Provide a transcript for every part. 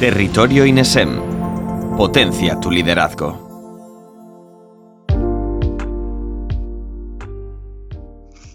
Territorio INESEM. Potencia tu liderazgo.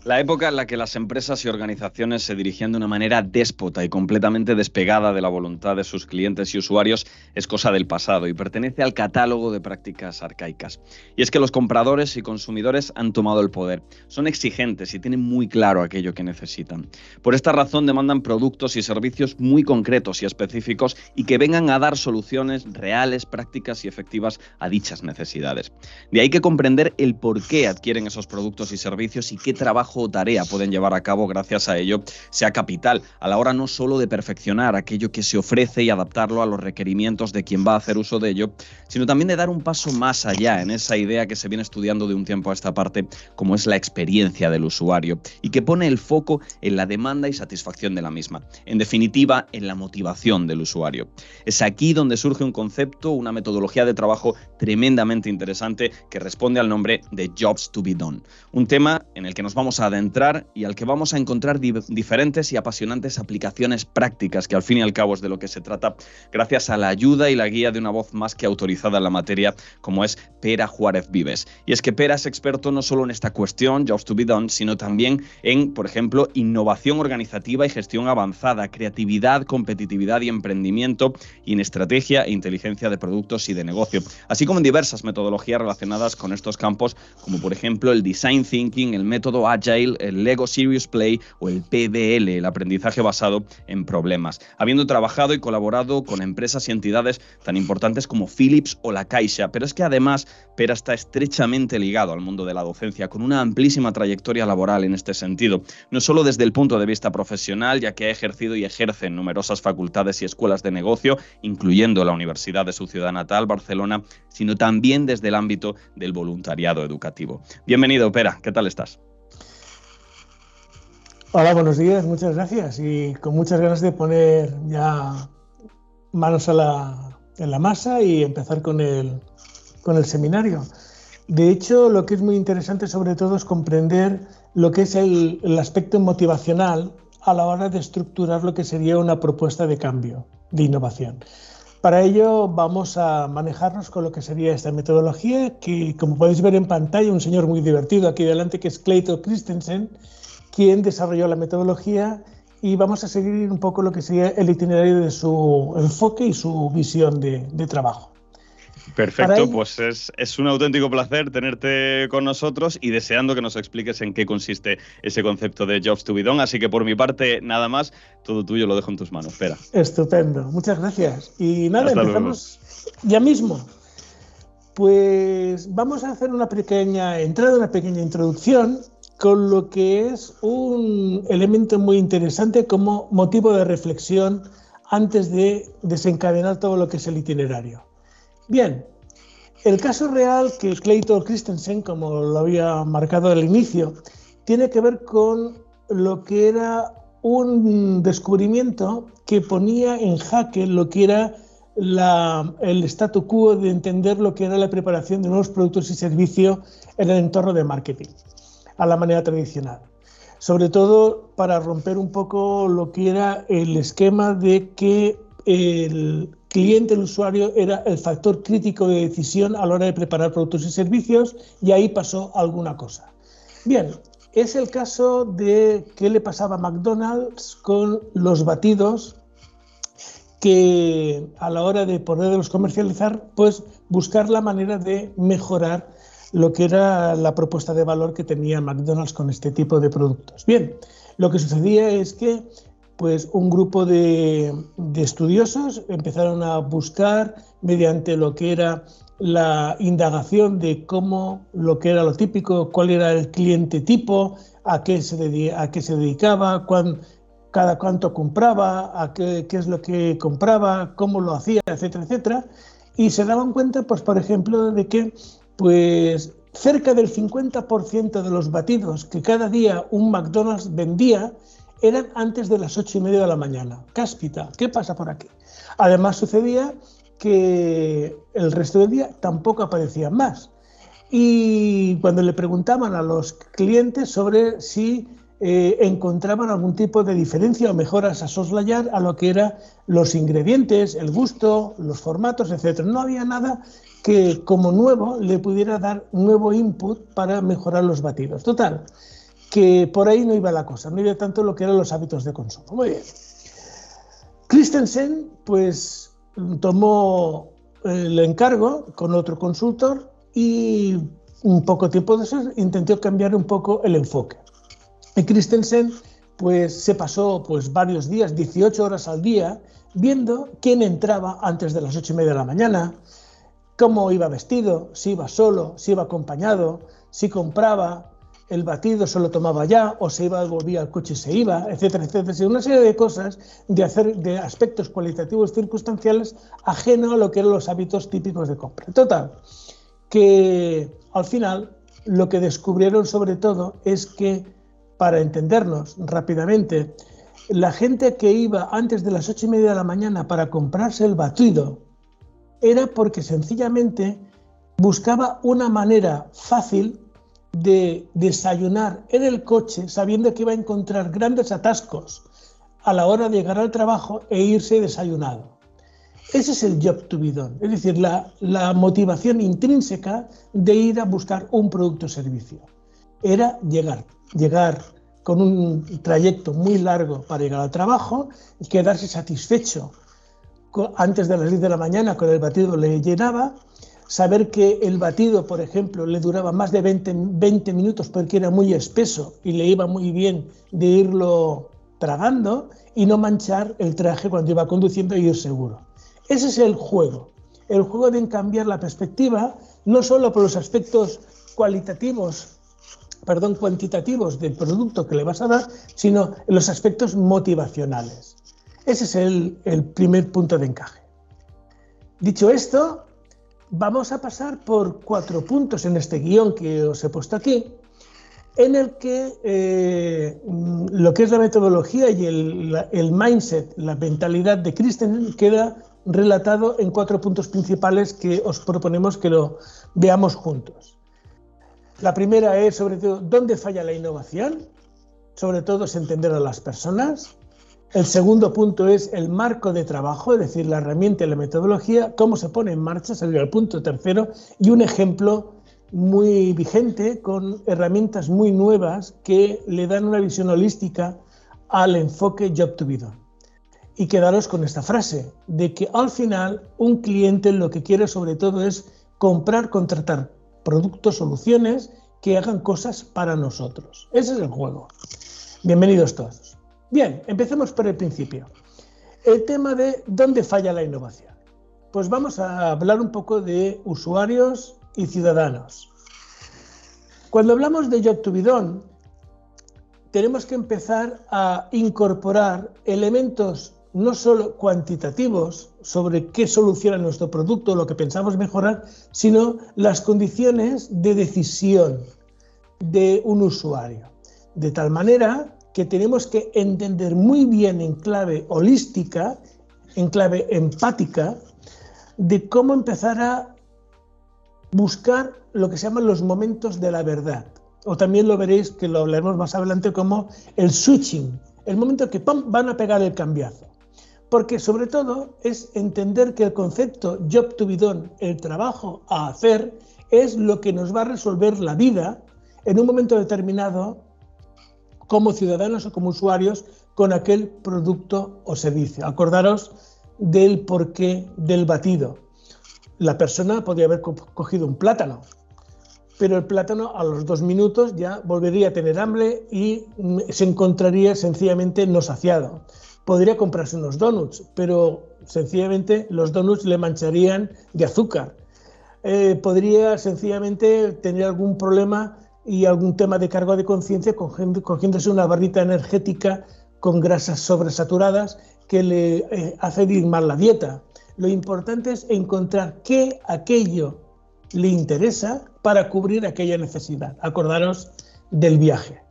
La época en la que las empresas y organizaciones se dirigían de una manera déspota y completamente despegada de la voluntad de sus clientes y usuarios es cosa del pasado y pertenece al catálogo de prácticas arcaicas. Y es que los compradores y consumidores han tomado el poder, son exigentes y tienen muy claro aquello que necesitan. Por esta razón demandan productos y servicios muy concretos y específicos y que vengan a dar soluciones reales, prácticas y efectivas a dichas necesidades. De ahí que comprender el por qué adquieren esos productos y servicios y qué trabajo o tarea pueden llevar a cabo gracias a ello sea capital a la hora no solo de perfeccionar aquello que se ofrece y adaptarlo a los requerimientos de quien va a hacer uso de ello, sino también de dar un paso más allá en esa idea que se viene estudiando de un tiempo a esta parte, como es la experiencia del usuario, y que pone el foco en la demanda y satisfacción de la misma, en definitiva, en la motivación del usuario. Es aquí donde surge un concepto, una metodología de trabajo tremendamente interesante que responde al nombre de Jobs to be Done, un tema en el que nos vamos a adentrar y al que vamos a encontrar diferentes y apasionantes aplicaciones prácticas, que al fin y al cabo es de lo que se trata, gracias a la ayuda y la guía de una voz más que autorizada en la materia, como es Pera Juárez Vives. Y es que Pera es experto no solo en esta cuestión, Jobs to be Done, sino también en, por ejemplo, innovación organizativa y gestión avanzada, creatividad, competitividad y emprendimiento, y en estrategia e inteligencia de productos y de negocio, así como en diversas metodologías relacionadas con estos campos, como por ejemplo el design thinking, el método Agile, el Lego Serious Play o el PBL, el aprendizaje basado en problemas, habiendo trabajado y colaborado con empresas y entidades tan importantes como Philips o la Caixa, pero es que además Pera está estrechamente ligado al mundo de la docencia, con una amplísima trayectoria laboral en este sentido, no solo desde el punto de vista profesional, ya que ha ejercido y ejerce en numerosas facultades y escuelas de negocio, incluyendo la Universidad de su ciudad natal, Barcelona, sino también desde el ámbito del voluntariado educativo. Bienvenido, Pera, ¿qué tal estás? Hola, buenos días, muchas gracias y con muchas ganas de poner ya manos a la, en la masa y empezar con el, con el seminario. De hecho, lo que es muy interesante sobre todo es comprender lo que es el, el aspecto motivacional a la hora de estructurar lo que sería una propuesta de cambio, de innovación. Para ello vamos a manejarnos con lo que sería esta metodología, que como podéis ver en pantalla, un señor muy divertido aquí delante, que es Clayton Christensen, quien desarrolló la metodología y vamos a seguir un poco lo que sería el itinerario de su enfoque y su visión de, trabajo. Perfecto, pues es, es, un auténtico placer tenerte con nosotros y deseando que nos expliques en qué consiste ese concepto de Jobs to be done. Así que por mi parte, nada más, todo tuyo lo dejo en tus manos. Espera. Estupendo, muchas gracias. Y nada, empezamos ya mismo. Pues vamos a hacer una pequeña entrada, una pequeña introducción con lo que es un elemento muy interesante como motivo de reflexión antes de desencadenar todo lo que es el itinerario. Bien, el caso real que Clayton Christensen, como lo había marcado al inicio, tiene que ver con lo que era un descubrimiento que ponía en jaque lo que era el statu quo de entender lo que era la preparación de nuevos productos y servicios en el entorno de marketing a la manera tradicional. Sobre todo para romper un poco lo que era el esquema de que el cliente, el usuario, era el factor crítico de decisión a la hora de preparar productos y servicios y ahí pasó alguna cosa. Bien, es el caso de qué le pasaba a McDonald's con los batidos que a la hora de poderlos comercializar, pues buscar la manera de mejorar lo que era la propuesta de valor que tenía McDonald's con este tipo de productos. Bien, lo que sucedía es que pues un grupo de, estudiosos empezaron a buscar mediante lo que era la indagación de cómo lo que era lo típico, cuál era el cliente tipo, a qué se, a qué se dedicaba, cada cuánto compraba, qué, qué, es lo que compraba, cómo lo hacía, etcétera, etcétera. Y se daban cuenta, pues, por ejemplo, de que pues cerca del 50% de los batidos que cada día un McDonald's vendía eran antes de las ocho y media de la mañana. Cáspita, ¿qué pasa por aquí? Además sucedía que el resto del día tampoco aparecían más. Y cuando le preguntaban a los clientes sobre si eh, encontraban algún tipo de diferencia o mejoras a soslayar a lo que eran los ingredientes, el gusto, los formatos, etc. No había nada que como nuevo le pudiera dar nuevo input para mejorar los batidos. Total, que por ahí no iba la cosa, no iba tanto lo que eran los hábitos de consumo. Muy bien. Christensen, pues, tomó el encargo con otro consultor y un poco tiempo después intentó cambiar un poco el enfoque. Y Christensen pues se pasó pues varios días, 18 horas al día, viendo quién entraba antes de las 8 y media de la mañana, cómo iba vestido, si iba solo, si iba acompañado, si compraba el batido, se lo tomaba ya, o se iba, volvía al coche y se iba, etcétera, etcétera. Una serie de cosas, de, hacer, de aspectos cualitativos circunstanciales ajeno a lo que eran los hábitos típicos de compra. Total, que al final lo que descubrieron sobre todo es que para entendernos rápidamente, la gente que iba antes de las ocho y media de la mañana para comprarse el batido era porque sencillamente buscaba una manera fácil de desayunar en el coche sabiendo que iba a encontrar grandes atascos a la hora de llegar al trabajo e irse desayunado. Ese es el job to be done, es decir, la, la motivación intrínseca de ir a buscar un producto o servicio. Era llegar llegar con un trayecto muy largo para llegar al trabajo, quedarse satisfecho antes de las 10 de la mañana con el batido le llenaba, saber que el batido, por ejemplo, le duraba más de 20, 20 minutos porque era muy espeso y le iba muy bien de irlo tragando y no manchar el traje cuando iba conduciendo y ir seguro. Ese es el juego, el juego de cambiar la perspectiva, no solo por los aspectos cualitativos perdón, cuantitativos del producto que le vas a dar, sino los aspectos motivacionales. Ese es el, primer punto de encaje. Dicho esto, vamos a pasar por cuatro puntos en este guion que os he puesto aquí, en el que eh, lo que es la metodología y el, el, mindset, la mentalidad de Christensen queda relatado en cuatro puntos principales que os proponemos que lo veamos juntos. La primera es, sobre todo, ¿dónde falla la innovación? Sobre todo es entender a las personas. El segundo punto es el marco de trabajo, es decir, la herramienta y la metodología, cómo se pone en marcha, sería el punto tercero, y un ejemplo muy vigente con herramientas muy nuevas que le dan una visión holística al enfoque Job to be done. Y quedaros con esta frase, de que al final un cliente lo que quiere sobre todo es comprar, contratar productos, soluciones que hagan cosas para nosotros. Ese es el juego. Bienvenidos todos. Bien, empecemos por el principio. El tema de dónde falla la innovación. Pues vamos a hablar un poco de usuarios y ciudadanos. Cuando hablamos de Job to be done, tenemos que empezar a incorporar elementos no solo cuantitativos sobre qué soluciona nuestro producto, lo que pensamos mejorar, sino las condiciones de decisión de un usuario. De tal manera que tenemos que entender muy bien en clave holística, en clave empática, de cómo empezar a buscar lo que se llaman los momentos de la verdad. O también lo veréis, que lo hablaremos más adelante, como el switching, el momento que van a pegar el cambiazo. Porque sobre todo es entender que el concepto job to be done, el trabajo a hacer, es lo que nos va a resolver la vida en un momento determinado como ciudadanos o como usuarios con aquel producto o servicio. Acordaros del porqué del batido. La persona podría haber cogido un plátano, pero el plátano a los dos minutos ya volvería a tener hambre y se encontraría sencillamente no saciado podría comprarse unos donuts, pero sencillamente los donuts le mancharían de azúcar. Eh, podría sencillamente tener algún problema y algún tema de cargo de conciencia cogiéndose una barrita energética con grasas sobresaturadas que le eh, hace ir mal la dieta. Lo importante es encontrar qué aquello le interesa para cubrir aquella necesidad. Acordaros del viaje.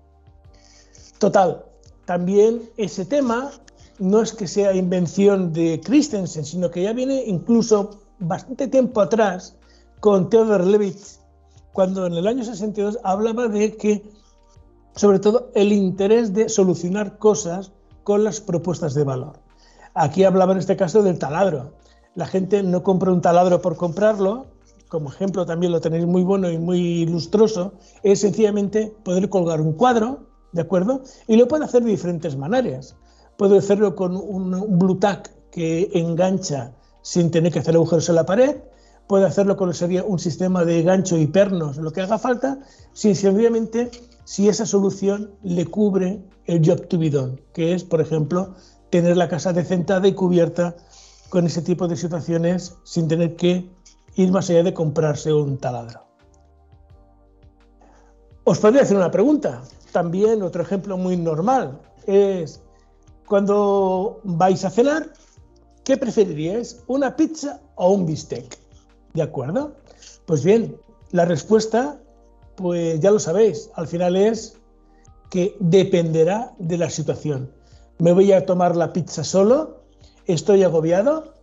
Total, también ese tema no es que sea invención de Christensen, sino que ya viene incluso bastante tiempo atrás con Theodor Levitz, cuando en el año 62 hablaba de que sobre todo el interés de solucionar cosas con las propuestas de valor. Aquí hablaba en este caso del taladro. La gente no compra un taladro por comprarlo, como ejemplo también lo tenéis muy bueno y muy lustroso, es sencillamente poder colgar un cuadro, ¿de acuerdo? Y lo puede hacer de diferentes maneras. Puede hacerlo con un, blue tack que engancha sin tener que hacer agujeros en la pared, puede hacerlo con sería un sistema de gancho y pernos, lo que haga falta, si sencillamente si esa solución le cubre el job to be done, que es, por ejemplo, tener la casa decentada y cubierta con ese tipo de situaciones sin tener que ir más allá de comprarse un taladro. Os podría hacer una pregunta. También otro ejemplo muy normal es cuando vais a cenar, ¿qué preferiríais? ¿Una pizza o un bistec? ¿De acuerdo? Pues bien, la respuesta, pues ya lo sabéis, al final es que dependerá de la situación. ¿Me voy a tomar la pizza solo? ¿Estoy agobiado?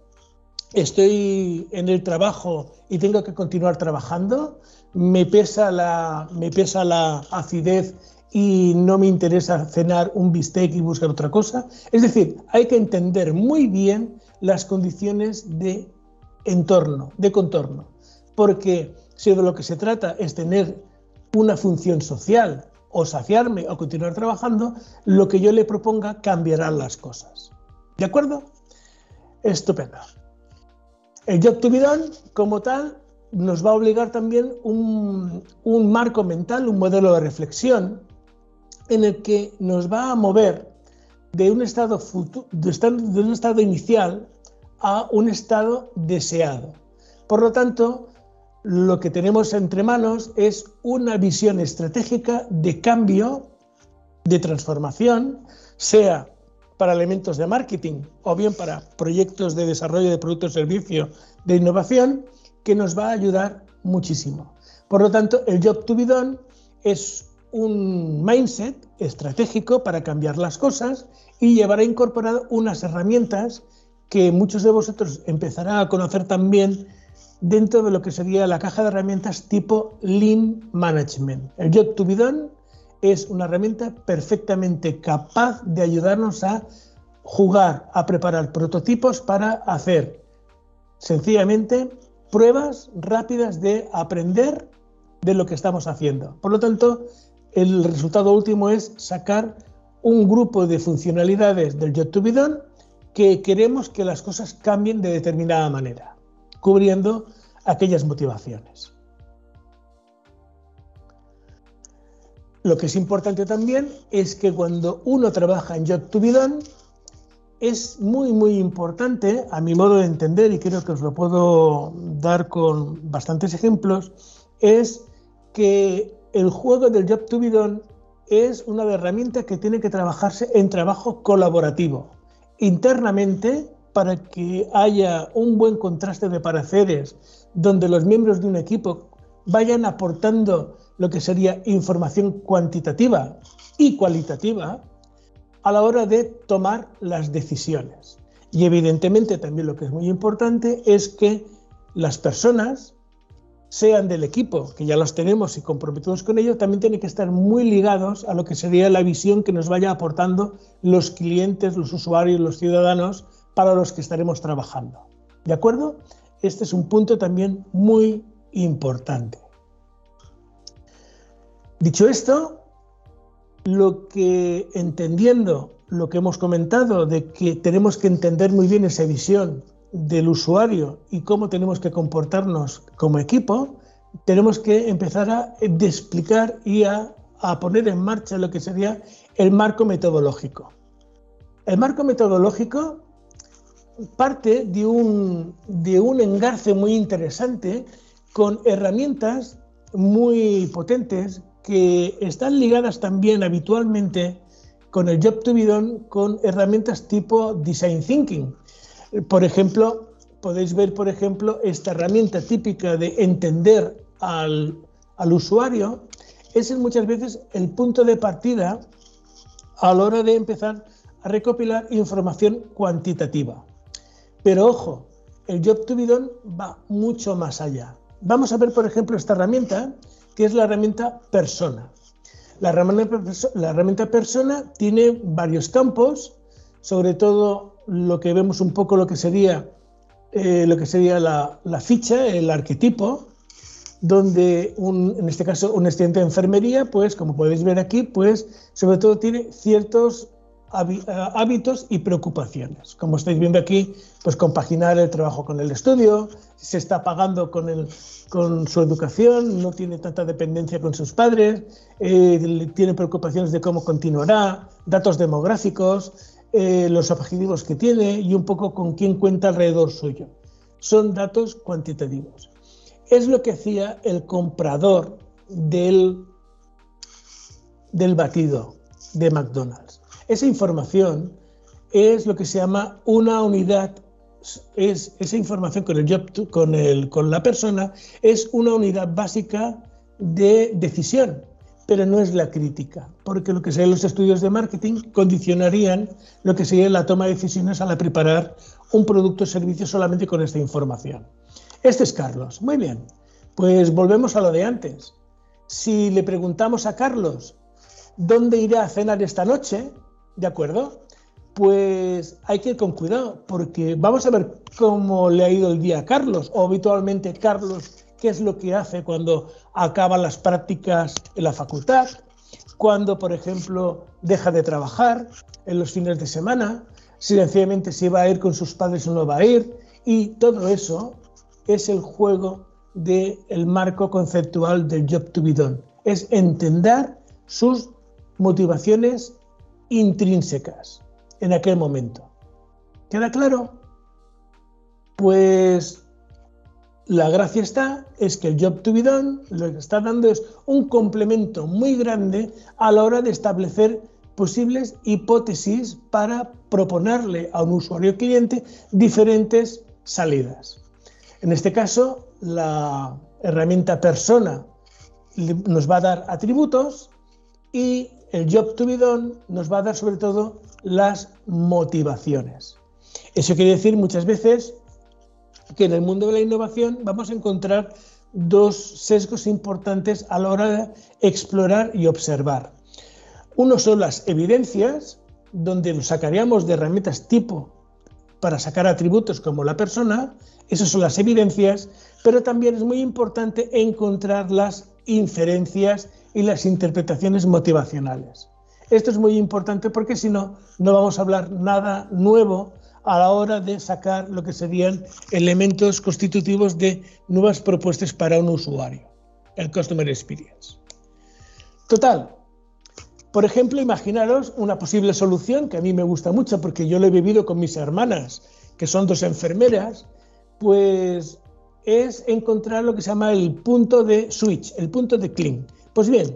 ¿Estoy en el trabajo y tengo que continuar trabajando? ¿Me pesa la, me pesa la acidez y no me interesa cenar un bistec y buscar otra cosa. Es decir, hay que entender muy bien las condiciones de entorno, de contorno, porque si de lo que se trata es tener una función social o saciarme o continuar trabajando, lo que yo le proponga cambiará las cosas. ¿De acuerdo? Estupendo. El job to be done, como tal, nos va a obligar también un, un marco mental, un modelo de reflexión, en el que nos va a mover de un estado, de un estado inicial a un estado deseado. Por lo tanto, lo que tenemos entre manos es una visión estratégica de cambio, de transformación, sea para elementos de marketing o bien para proyectos de desarrollo de productos y servicios de innovación, que nos va a ayudar muchísimo. Por lo tanto, el Job to be done es un mindset estratégico para cambiar las cosas y llevar a incorporar unas herramientas que muchos de vosotros empezarán a conocer también dentro de lo que sería la caja de herramientas tipo Lean Management. El Job to be done es una herramienta perfectamente capaz de ayudarnos a jugar, a preparar prototipos para hacer sencillamente pruebas rápidas de aprender de lo que estamos haciendo. Por lo tanto, el resultado último es sacar un grupo de funcionalidades del Job to be done que queremos que las cosas cambien de determinada manera, cubriendo aquellas motivaciones. Lo que es importante también es que cuando uno trabaja en Job to be done, es muy, muy importante, a mi modo de entender, y creo que os lo puedo dar con bastantes ejemplos, es que el juego del Job to be done es una herramienta que tiene que trabajarse en trabajo colaborativo, internamente para que haya un buen contraste de pareceres, donde los miembros de un equipo vayan aportando lo que sería información cuantitativa y cualitativa a la hora de tomar las decisiones. Y evidentemente también lo que es muy importante es que las personas sean del equipo, que ya los tenemos y comprometidos con ello, también tienen que estar muy ligados a lo que sería la visión que nos vaya aportando los clientes, los usuarios, los ciudadanos para los que estaremos trabajando. ¿De acuerdo? Este es un punto también muy importante. Dicho esto, lo que entendiendo lo que hemos comentado de que tenemos que entender muy bien esa visión del usuario y cómo tenemos que comportarnos como equipo, tenemos que empezar a explicar y a, poner en marcha lo que sería el marco metodológico. El marco metodológico parte de un, de un engarce muy interesante con herramientas muy potentes que están ligadas también habitualmente con el Job to be done con herramientas tipo Design Thinking. Por ejemplo, podéis ver, por ejemplo, esta herramienta típica de entender al, usuario, es muchas veces el punto de partida a la hora de empezar a recopilar información cuantitativa. Pero ojo, el Job to be done va mucho más allá. Vamos a ver, por ejemplo, esta herramienta, que es la herramienta persona. La herramienta, persona tiene varios campos, sobre todo lo que vemos un poco lo que sería, eh, lo que sería la, ficha, el arquetipo, donde en este caso un estudiante de enfermería, pues como podéis ver aquí, pues sobre todo tiene ciertos eh, hábitos y preocupaciones. Como estáis viendo aquí, pues compaginar el trabajo con el estudio, se está pagando con, el, con su educación, no tiene tanta dependencia con sus padres, eh, tiene preocupaciones de cómo continuará, datos demográficos, eh, los objetivos que tiene y un poco con quién cuenta alrededor suyo. Son datos cuantitativos. Es lo que hacía el comprador del, del batido de McDonald's esa información es lo que se llama una unidad, es esa información con, el con, el, con la persona es una unidad básica de decisión, pero no es la crítica, porque lo que serían los estudios de marketing condicionarían lo que sería la toma de decisiones al preparar un producto o servicio solamente con esta información. Este es Carlos. Muy bien, pues volvemos a lo de antes. Si le preguntamos a Carlos dónde irá a cenar esta noche, ¿De acuerdo? Pues hay que ir con cuidado, porque vamos a ver cómo le ha ido el día a Carlos, o habitualmente Carlos, qué es lo que hace cuando acaba las prácticas en la facultad, cuando, por ejemplo, deja de trabajar en los fines de semana, si sencillamente si va a ir con sus padres o no va a ir, y todo eso es el juego del el marco conceptual del job to be done. Es entender sus motivaciones intrínsecas en aquel momento. ¿Queda claro? Pues la gracia está es que el job to be done lo que está dando es un complemento muy grande a la hora de establecer posibles hipótesis para proponerle a un usuario cliente diferentes salidas. En este caso, la herramienta persona nos va a dar atributos y el job to be done nos va a dar sobre todo las motivaciones. Eso quiere decir muchas veces que en el mundo de la innovación vamos a encontrar dos sesgos importantes a la hora de explorar y observar. Uno son las evidencias, donde nos sacaríamos de herramientas tipo para sacar atributos como la persona, esas son las evidencias, pero también es muy importante encontrar las inferencias y las interpretaciones motivacionales. Esto es muy importante porque si no, no vamos a hablar nada nuevo a la hora de sacar lo que serían elementos constitutivos de nuevas propuestas para un usuario, el Customer Experience. Total, por ejemplo, imaginaros una posible solución que a mí me gusta mucho porque yo lo he vivido con mis hermanas, que son dos enfermeras, pues es encontrar lo que se llama el punto de switch, el punto de clean. Pues bien,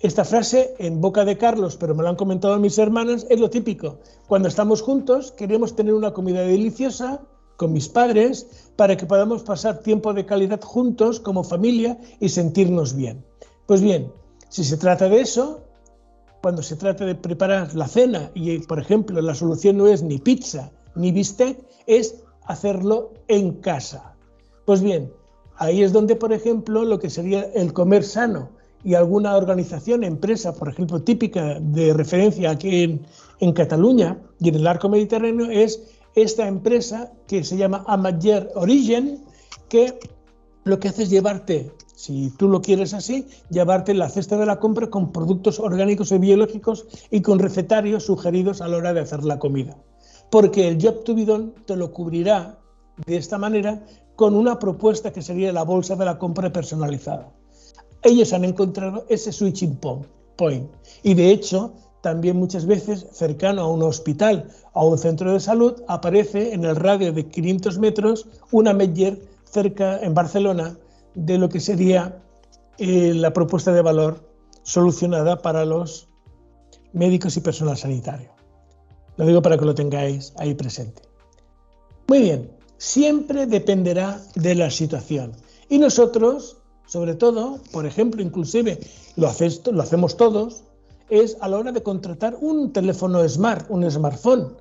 esta frase en boca de Carlos, pero me lo han comentado mis hermanas, es lo típico. Cuando estamos juntos queremos tener una comida deliciosa con mis padres para que podamos pasar tiempo de calidad juntos como familia y sentirnos bien. Pues bien, si se trata de eso, cuando se trata de preparar la cena y, por ejemplo, la solución no es ni pizza ni bistec, es hacerlo en casa. Pues bien, ahí es donde, por ejemplo, lo que sería el comer sano y alguna organización, empresa, por ejemplo, típica de referencia aquí en, Cataluña y en el arco mediterráneo, es esta empresa que se llama Amager Origin, que lo que hace es llevarte, si tú lo quieres así, llevarte la cesta de la compra con productos orgánicos y biológicos y con recetarios sugeridos a la hora de hacer la comida. Porque el Job to Bidon te lo cubrirá de esta manera con una propuesta que sería la bolsa de la compra personalizada ellos han encontrado ese switching point. Y de hecho, también muchas veces cercano a un hospital a un centro de salud aparece en el radio de 500 metros una Medger cerca en Barcelona de lo que sería eh, la propuesta de valor solucionada para los médicos y personal sanitario. Lo digo para que lo tengáis ahí presente. Muy bien, siempre dependerá de la situación. Y nosotros sobre todo, por ejemplo, inclusive lo, hacemos todos, es a la hora de contratar un teléfono smart, un smartphone.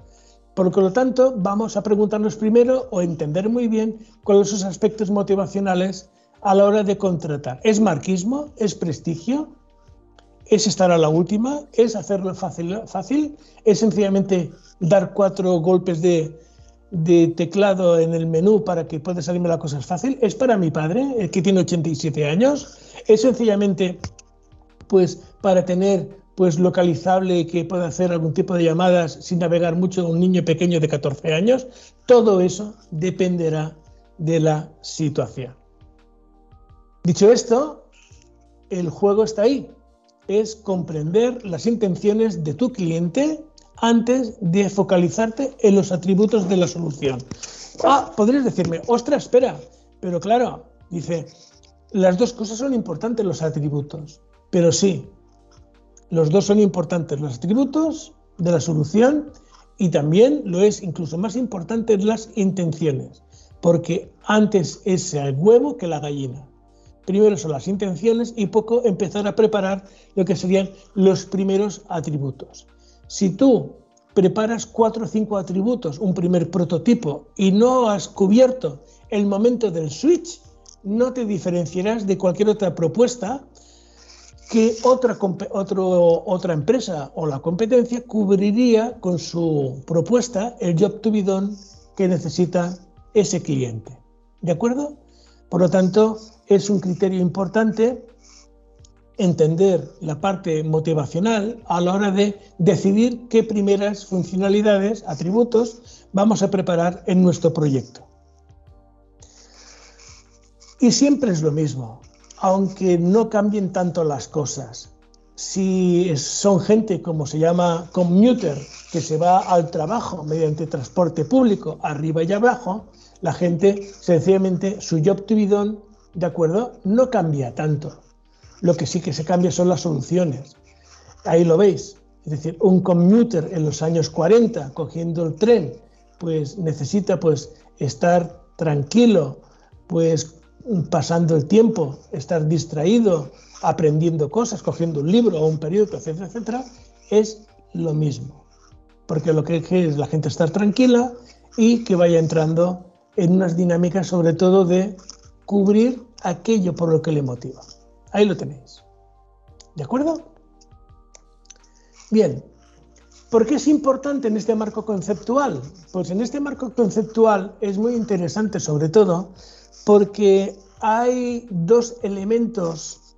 Por lo tanto, vamos a preguntarnos primero o entender muy bien cuáles son los aspectos motivacionales a la hora de contratar. ¿Es marquismo? ¿Es prestigio? es estar a la última, es hacerlo fácil es sencillamente dar cuatro golpes de, de teclado en el menú para que pueda salirme la cosa fácil. Es para mi padre, que tiene 87 años. Es sencillamente pues para tener pues localizable que pueda hacer algún tipo de llamadas sin navegar mucho un niño pequeño de 14 años. Todo eso dependerá de la situación. Dicho esto, el juego está ahí. Es comprender las intenciones de tu cliente antes de focalizarte en los atributos de la solución. Ah, podrías decirme, ostras, espera, pero claro, dice, las dos cosas son importantes, los atributos, pero sí, los dos son importantes, los atributos de la solución y también lo es incluso más importante las intenciones, porque antes es el huevo que la gallina. Primero son las intenciones y poco empezar a preparar lo que serían los primeros atributos. Si tú preparas cuatro o cinco atributos, un primer prototipo, y no has cubierto el momento del switch, no te diferenciarás de cualquier otra propuesta que otra, otra empresa o la competencia cubriría con su propuesta el job to be done que necesita ese cliente. ¿De acuerdo? Por lo tanto, es un criterio importante entender la parte motivacional a la hora de decidir qué primeras funcionalidades, atributos, vamos a preparar en nuestro proyecto. Y siempre es lo mismo, aunque no cambien tanto las cosas. Si son gente como se llama commuter, que se va al trabajo mediante transporte público arriba y abajo, la gente sencillamente su job to be done, ¿de acuerdo? No cambia tanto lo que sí que se cambia son las soluciones. Ahí lo veis. Es decir, un commuter en los años 40 cogiendo el tren, pues necesita pues estar tranquilo, pues pasando el tiempo, estar distraído, aprendiendo cosas, cogiendo un libro o un periódico, etcétera, etcétera, es lo mismo. Porque lo que es la gente estar tranquila y que vaya entrando en unas dinámicas sobre todo de cubrir aquello por lo que le motiva. Ahí lo tenéis. ¿De acuerdo? Bien. ¿Por qué es importante en este marco conceptual? Pues en este marco conceptual es muy interesante sobre todo porque hay dos elementos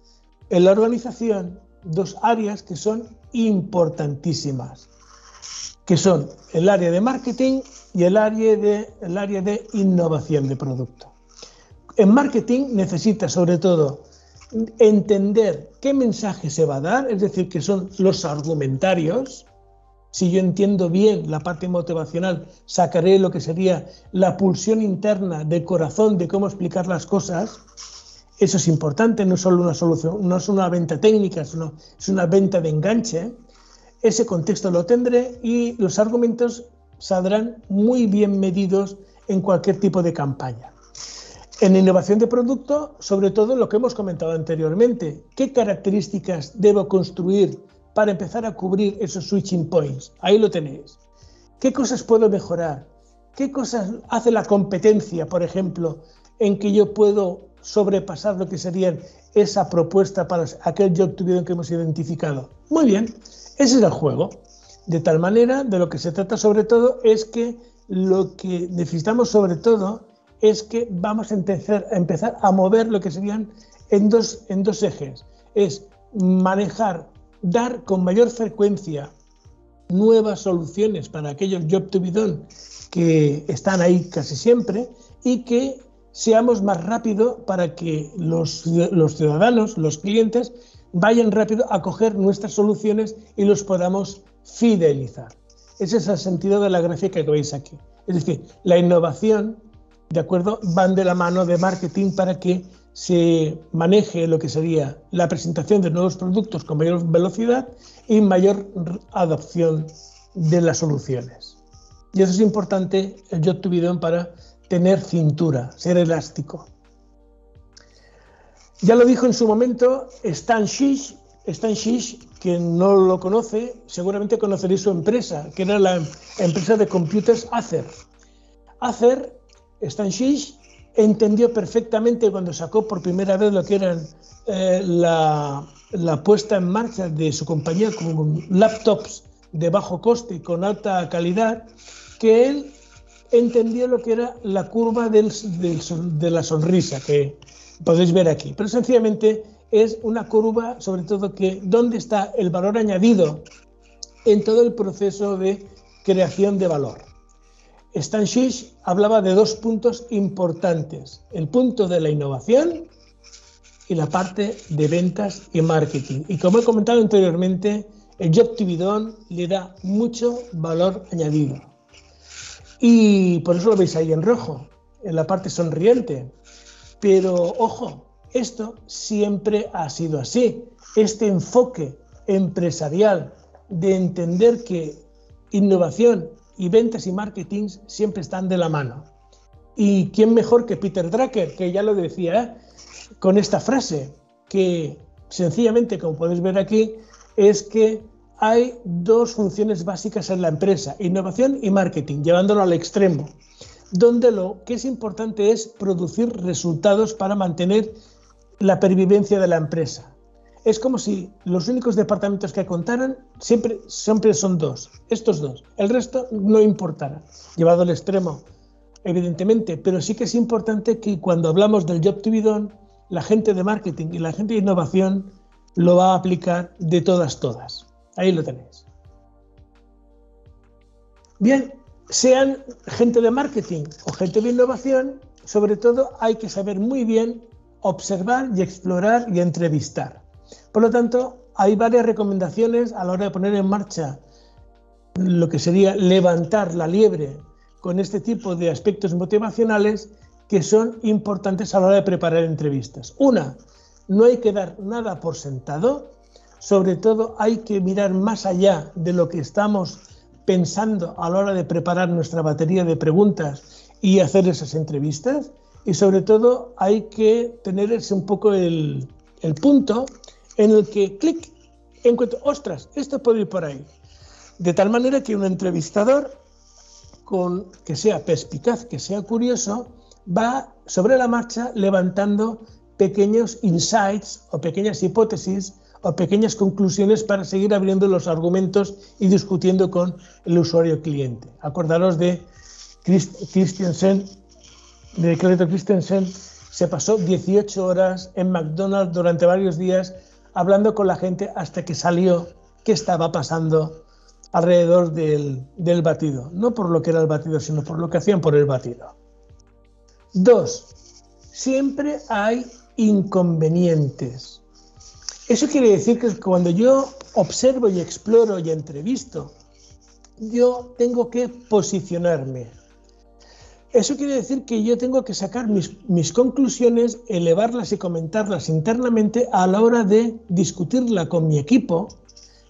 en la organización, dos áreas que son importantísimas, que son el área de marketing y el área de, el área de innovación de producto. En marketing necesita sobre todo entender qué mensaje se va a dar, es decir, que son los argumentarios. Si yo entiendo bien la parte motivacional, sacaré lo que sería la pulsión interna del corazón de cómo explicar las cosas. Eso es importante, no es solo una solución, no es una venta técnica, sino es una venta de enganche. Ese contexto lo tendré y los argumentos saldrán muy bien medidos en cualquier tipo de campaña. En innovación de producto, sobre todo lo que hemos comentado anteriormente, ¿qué características debo construir para empezar a cubrir esos switching points? Ahí lo tenéis. ¿Qué cosas puedo mejorar? ¿Qué cosas hace la competencia, por ejemplo, en que yo puedo sobrepasar lo que sería esa propuesta para aquel job to que hemos identificado? Muy bien, ese es el juego. De tal manera, de lo que se trata sobre todo es que lo que necesitamos sobre todo es que vamos a empezar, a mover lo que serían en dos, en dos ejes. Es manejar, dar con mayor frecuencia nuevas soluciones para aquellos job to be done que están ahí casi siempre y que seamos más rápido para que los, los ciudadanos, los clientes, vayan rápido a coger nuestras soluciones y los podamos fidelizar. Ese es el sentido de la gráfica que veis aquí. Es decir, la innovación ¿de acuerdo? Van de la mano de marketing para que se maneje lo que sería la presentación de nuevos productos con mayor velocidad y mayor adopción de las soluciones. Y eso es importante el Job to para tener cintura, ser elástico. Ya lo dijo en su momento Stan Shish, Stan Shish, quien no lo conoce, seguramente conoceréis su empresa, que era la empresa de computers Acer. Acer Stanchich entendió perfectamente cuando sacó por primera vez lo que eran eh, la, puesta en marcha de su compañía con laptops de bajo coste y con alta calidad, que él entendió lo que era la curva de la sonrisa, que podéis ver aquí. Pero sencillamente es una curva, sobre todo, que dónde está el valor añadido en todo el proceso de creación de valor. Stan Shish hablaba de dos puntos importantes, el punto de la innovación y la parte de ventas y marketing. Y como he comentado anteriormente, el Job to le da mucho valor añadido. Y por eso lo veis ahí en rojo, en la parte sonriente. Pero ojo, esto siempre ha sido así. Este enfoque empresarial de entender que innovación y ventas y marketing siempre están de la mano. ¿Y quién mejor que Peter Drucker, que ya lo decía con esta frase, que sencillamente, como podéis ver aquí, es que hay dos funciones básicas en la empresa, innovación y marketing, llevándolo al extremo, donde lo que es importante es producir resultados para mantener la pervivencia de la empresa. Es como si los únicos departamentos que contaran siempre, siempre son dos, estos dos. El resto no importará, llevado al extremo, evidentemente, pero sí que es importante que cuando hablamos del job to be done, la gente de marketing y la gente de innovación lo va a aplicar de todas, todas. Ahí lo tenéis. Bien, sean gente de marketing o gente de innovación, sobre todo hay que saber muy bien observar y explorar y entrevistar. Por lo tanto, hay varias recomendaciones a la hora de poner en marcha lo que sería levantar la liebre con este tipo de aspectos motivacionales que son importantes a la hora de preparar entrevistas. Una, no hay que dar nada por sentado, sobre todo hay que mirar más allá de lo que estamos pensando a la hora de preparar nuestra batería de preguntas y hacer esas entrevistas. Y sobre todo hay que tener un poco el punto en el que, clic, encuentro, ostras, esto puede ir por ahí. De tal manera que un entrevistador con, que sea perspicaz, que sea curioso, va sobre la marcha levantando pequeños insights o pequeñas hipótesis o pequeñas conclusiones para seguir abriendo los argumentos y discutiendo con el usuario cliente. Acordaros de Christensen, de Christensen, se pasó 18 horas en McDonald's durante varios días hablando con la gente hasta que salió qué estaba pasando alrededor del, del batido. No por lo que era el batido, sino por lo que hacían por el batido. Dos, siempre hay inconvenientes. Eso quiere decir que cuando yo observo y exploro y entrevisto, yo tengo que posicionarme. Eso quiere decir que yo tengo que sacar mis, conclusiones, elevarlas y comentarlas internamente a la hora de discutirla con mi equipo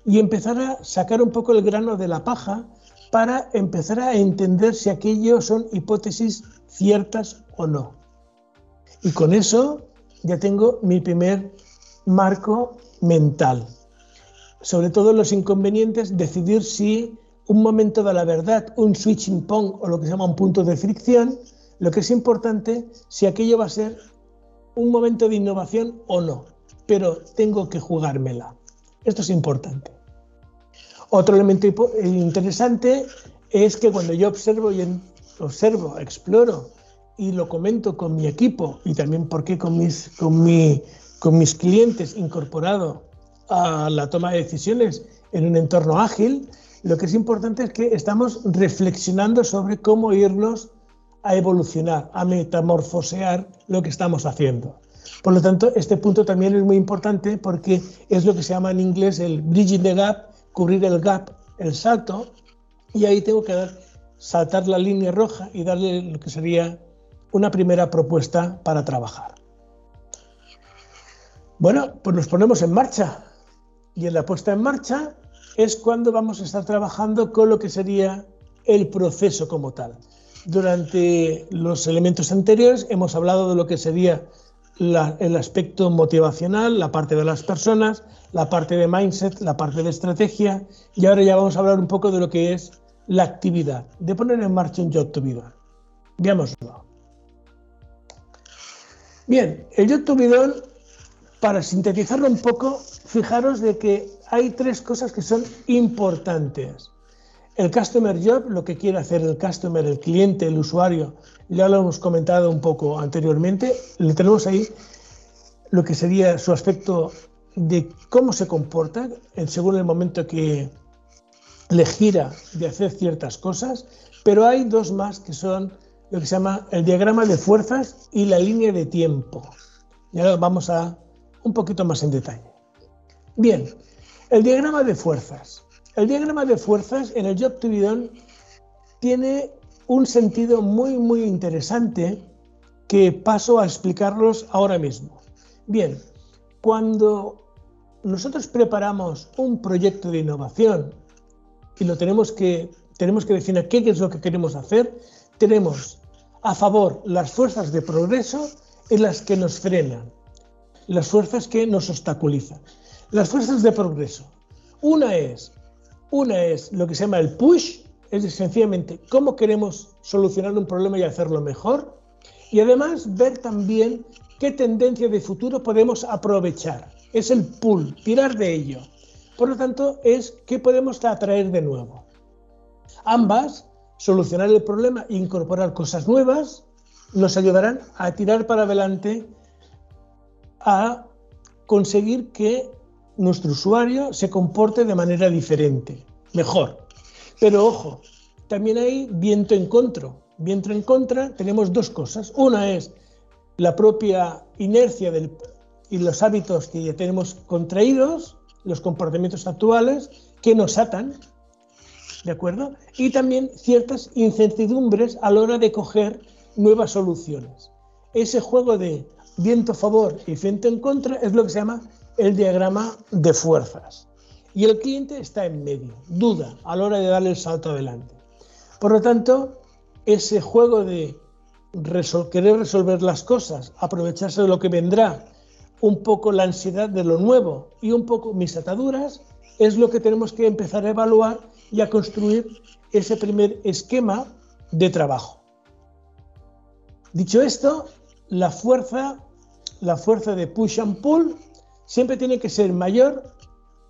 y empezar a sacar un poco el grano de la paja para empezar a entender si aquello son hipótesis ciertas o no. Y con eso ya tengo mi primer marco mental. Sobre todo los inconvenientes, decidir si un momento de la verdad, un switching point o lo que se llama un punto de fricción, lo que es importante, si aquello va a ser un momento de innovación o no, pero tengo que jugármela. Esto es importante. Otro elemento interesante es que cuando yo observo y observo, exploro y lo comento con mi equipo y también porque con mis, con mi con mis clientes incorporado a la toma de decisiones en un entorno ágil, lo que es importante es que estamos reflexionando sobre cómo irnos a evolucionar, a metamorfosear lo que estamos haciendo. Por lo tanto, este punto también es muy importante porque es lo que se llama en inglés el bridging the gap, cubrir el gap, el salto, y ahí tengo que dar, saltar la línea roja y darle lo que sería una primera propuesta para trabajar. Bueno, pues nos ponemos en marcha. Y en la puesta en marcha es cuando vamos a estar trabajando con lo que sería el proceso como tal. Durante los elementos anteriores hemos hablado de lo que sería el aspecto motivacional, la parte de las personas, la parte de mindset, la parte de estrategia y ahora ya vamos a hablar un poco de lo que es la actividad, de poner en marcha un job to. Veámoslo. Bien, el job to para sintetizarlo un poco, fijaros de que hay tres cosas que son importantes. El customer job, lo que quiere hacer el customer, el cliente, el usuario, ya lo hemos comentado un poco anteriormente, le tenemos ahí lo que sería su aspecto de cómo se comporta según el momento que le gira de hacer ciertas cosas, pero hay dos más que son lo que se llama el diagrama de fuerzas y la línea de tiempo. Ya vamos a un poquito más en detalle. Bien, el diagrama de fuerzas. El diagrama de fuerzas en el Job to be done tiene un sentido muy, muy interesante que paso a explicarlos ahora mismo. Bien, cuando nosotros preparamos un proyecto de innovación y lo tenemos que, tenemos que definir qué es lo que queremos hacer, tenemos a favor las fuerzas de progreso y las que nos frenan, las fuerzas que nos obstaculizan. Las fuerzas de progreso. Una es, una es lo que se llama el push, es sencillamente cómo queremos solucionar un problema y hacerlo mejor. Y además ver también qué tendencia de futuro podemos aprovechar. Es el pull, tirar de ello. Por lo tanto, es qué podemos atraer de nuevo. Ambas, solucionar el problema e incorporar cosas nuevas, nos ayudarán a tirar para adelante, a conseguir que nuestro usuario se comporte de manera diferente, mejor. Pero ojo, también hay viento en contra. Viento en contra tenemos dos cosas. Una es la propia inercia y los hábitos que ya tenemos contraídos, los comportamientos actuales que nos atan, ¿de acuerdo? Y también ciertas incertidumbres a la hora de coger nuevas soluciones. Ese juego de viento a favor y viento en contra es lo que se llama el diagrama de fuerzas. Y el cliente está en medio, duda a la hora de darle el salto adelante. Por lo tanto, ese juego de querer resolver las cosas, aprovecharse de lo que vendrá, un poco la ansiedad de lo nuevo y un poco mis ataduras, es lo que tenemos que empezar a evaluar y a construir ese primer esquema de trabajo. Dicho esto, la fuerza, la fuerza de push and pull siempre tiene que ser mayor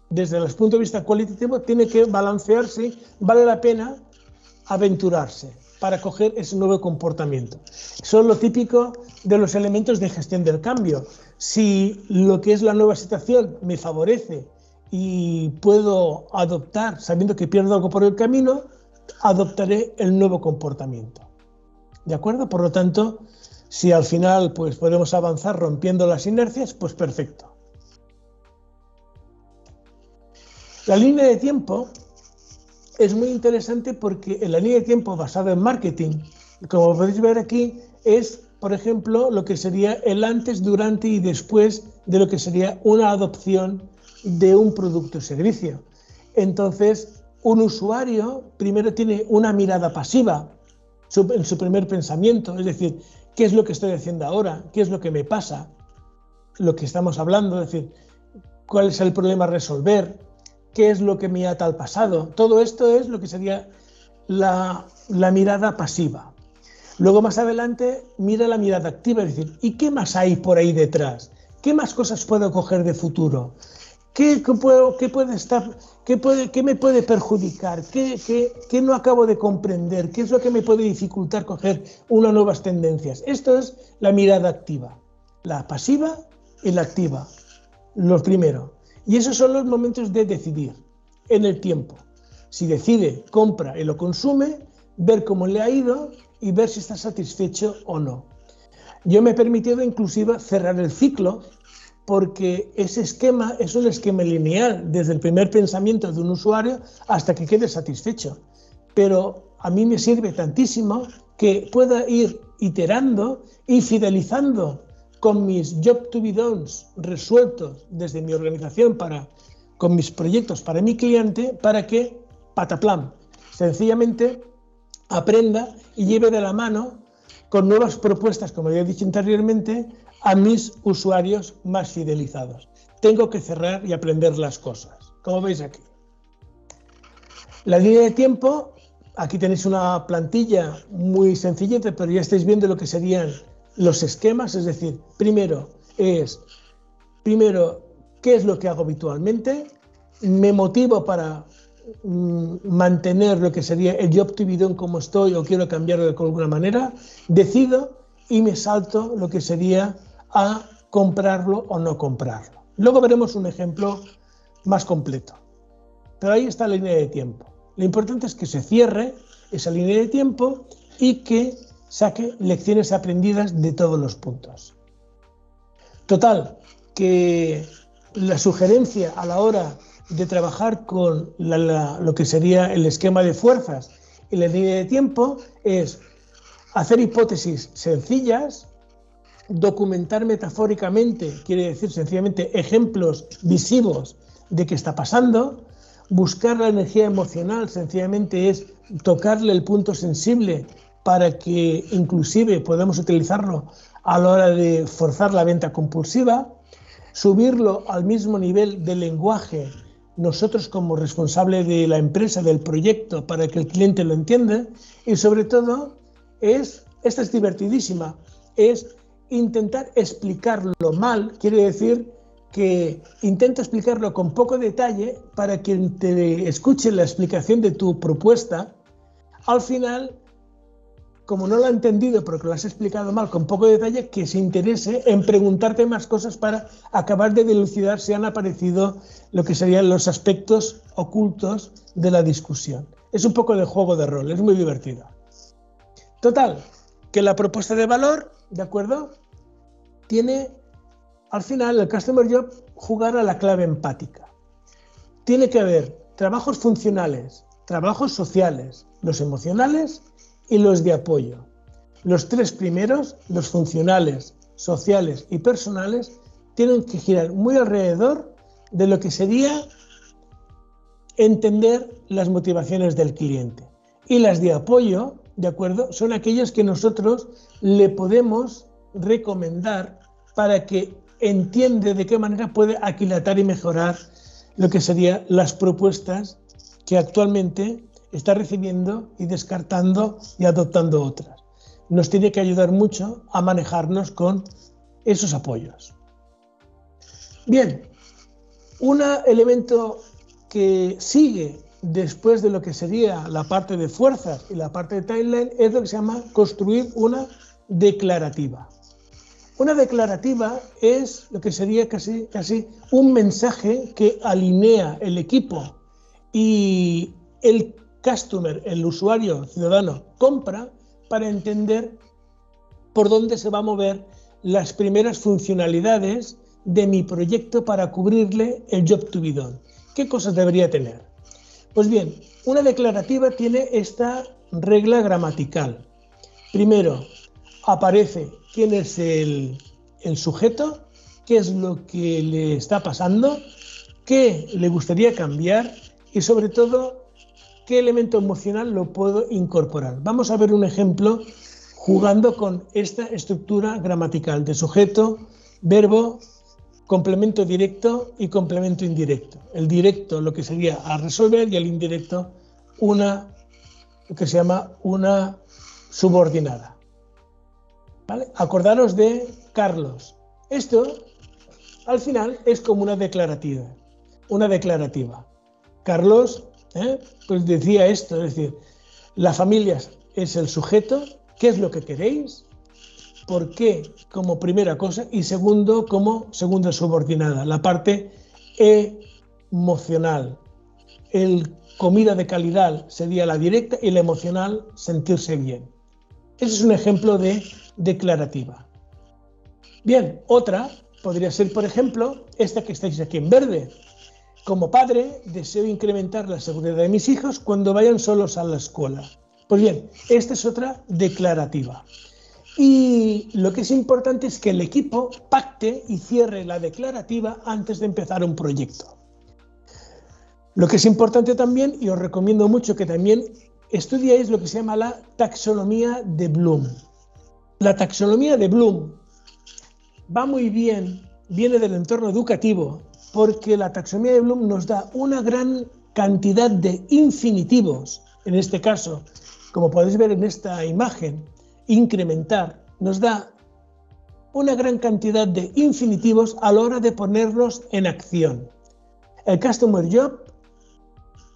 desde el punto de vista cualitativo, tiene que balancearse, vale la pena aventurarse para coger ese nuevo comportamiento. Son lo típico de los elementos de gestión del cambio. Si lo que es la nueva situación me favorece y puedo adoptar, sabiendo que pierdo algo por el camino, adoptaré el nuevo comportamiento. ¿De acuerdo? Por lo tanto, si al final pues, podemos avanzar rompiendo las inercias, pues perfecto. La línea de tiempo es muy interesante porque en la línea de tiempo basada en marketing, como podéis ver aquí, es, por ejemplo, lo que sería el antes, durante y después de lo que sería una adopción de un producto o servicio. Entonces, un usuario primero tiene una mirada pasiva en su primer pensamiento, es decir, ¿qué es lo que estoy haciendo ahora? ¿Qué es lo que me pasa? Lo que estamos hablando, es decir, ¿cuál es el problema a resolver? Qué es lo que me ata al pasado. Todo esto es lo que sería la, mirada pasiva. Luego más adelante mira la mirada activa, es decir, ¿y qué más hay por ahí detrás? ¿Qué más cosas puedo coger de futuro? ¿Qué, puede estar, qué, puede, me puede perjudicar? ¿Qué, ¿Qué, qué, no acabo de comprender? ¿Qué es lo que me puede dificultar coger unas nuevas tendencias? Esto es la mirada activa, la pasiva y la activa. Lo primero. Y esos son los momentos de decidir en el tiempo. Si decide, compra y lo consume, ver cómo le ha ido y ver si está satisfecho o no. Yo me he permitido inclusive cerrar el ciclo porque ese esquema es un esquema lineal desde el primer pensamiento de un usuario hasta que quede satisfecho. Pero a mí me sirve tantísimo que pueda ir iterando y fidelizando con mis job to be dones resueltos desde mi organización para con mis proyectos para mi cliente para que pataplam sencillamente aprenda y lleve de la mano con nuevas propuestas, como ya he dicho anteriormente, a mis usuarios más fidelizados. Tengo que cerrar y aprender las cosas, como veis aquí. La línea de tiempo, aquí tenéis una plantilla muy sencillita, pero ya estáis viendo lo que serían los esquemas, es decir, primero es primero, ¿qué es lo que hago habitualmente? Me motivo para mm, mantener lo que sería el job to como estoy o quiero cambiarlo de alguna manera, decido y me salto lo que sería a comprarlo o no comprarlo. Luego veremos un ejemplo más completo. Pero ahí está la línea de tiempo. Lo importante es que se cierre esa línea de tiempo y que saque lecciones aprendidas de todos los puntos. Total, que la sugerencia a la hora de trabajar con lo que sería el esquema de fuerzas y la línea de tiempo es hacer hipótesis sencillas, documentar metafóricamente, quiere decir sencillamente ejemplos visivos de qué está pasando, buscar la energía emocional sencillamente es tocarle el punto sensible para que inclusive podamos utilizarlo a la hora de forzar la venta compulsiva, subirlo al mismo nivel de lenguaje nosotros como responsable de la empresa, del proyecto, para que el cliente lo entienda y sobre todo es, esta es divertidísima, es intentar explicarlo mal, quiere decir que intenta explicarlo con poco detalle para quien te escuche la explicación de tu propuesta, al final, como no lo ha entendido porque lo has explicado mal con poco detalle, que se interese en preguntarte más cosas para acabar de dilucidar si han aparecido lo que serían los aspectos ocultos de la discusión. Es un poco de juego de rol, es muy divertido. Total, que la propuesta de valor, ¿de acuerdo? Tiene al final el Customer Job jugar a la clave empática. Tiene que haber trabajos funcionales, trabajos sociales, los emocionales y los de apoyo. Los tres primeros, los funcionales, sociales y personales, tienen que girar muy alrededor de lo que sería entender las motivaciones del cliente. Y las de apoyo, ¿de acuerdo? Son aquellas que nosotros le podemos recomendar para que entiende de qué manera puede aquilatar y mejorar lo que serían las propuestas que actualmente está recibiendo y descartando y adoptando otras. Nos tiene que ayudar mucho a manejarnos con esos apoyos. Bien, un elemento que sigue después de lo que sería la parte de fuerzas y la parte de timeline es lo que se llama construir una declarativa. Una declarativa es lo que sería casi, casi un mensaje que alinea el equipo y el customer, el usuario ciudadano, compra para entender por dónde se va a mover las primeras funcionalidades de mi proyecto para cubrirle el job to be done. ¿Qué cosas debería tener? Pues bien, una declarativa tiene esta regla gramatical. Primero, aparece quién es el, sujeto, qué es lo que le está pasando, qué le gustaría cambiar y sobre todo qué elemento emocional lo puedo incorporar. Vamos a ver un ejemplo jugando con esta estructura gramatical de sujeto, verbo, complemento directo y complemento indirecto. El directo lo que sería a resolver y el indirecto una lo que se llama una subordinada. Acordaros de Carlos. Esto, al final, es como una declarativa. Una declarativa. Carlos, ¿eh? pues decía esto, es decir, la familia es el sujeto, ¿qué es lo que queréis? ¿Por qué? Como primera cosa. Y segundo, como segunda subordinada, la parte emocional. El comida de calidad sería la directa y la emocional, sentirse bien. Ese es un ejemplo de declarativa. Bien, otra podría ser, por ejemplo, esta que estáis aquí en verde. Como padre, deseo incrementar la seguridad de mis hijos cuando vayan solos a la escuela. Pues bien, esta es otra declarativa. Y lo que es importante es que el equipo pacte y cierre la declarativa antes de empezar un proyecto. Lo que es importante también, y os recomiendo mucho que también estudiéis lo que se llama la taxonomía de Bloom. La taxonomía de Bloom va muy bien, viene del entorno educativo, porque la taxonomía de Bloom nos da una gran cantidad de infinitivos, en este caso, como podéis ver en esta imagen, incrementar, nos da una gran cantidad de infinitivos a la hora de ponerlos en acción. El Customer Job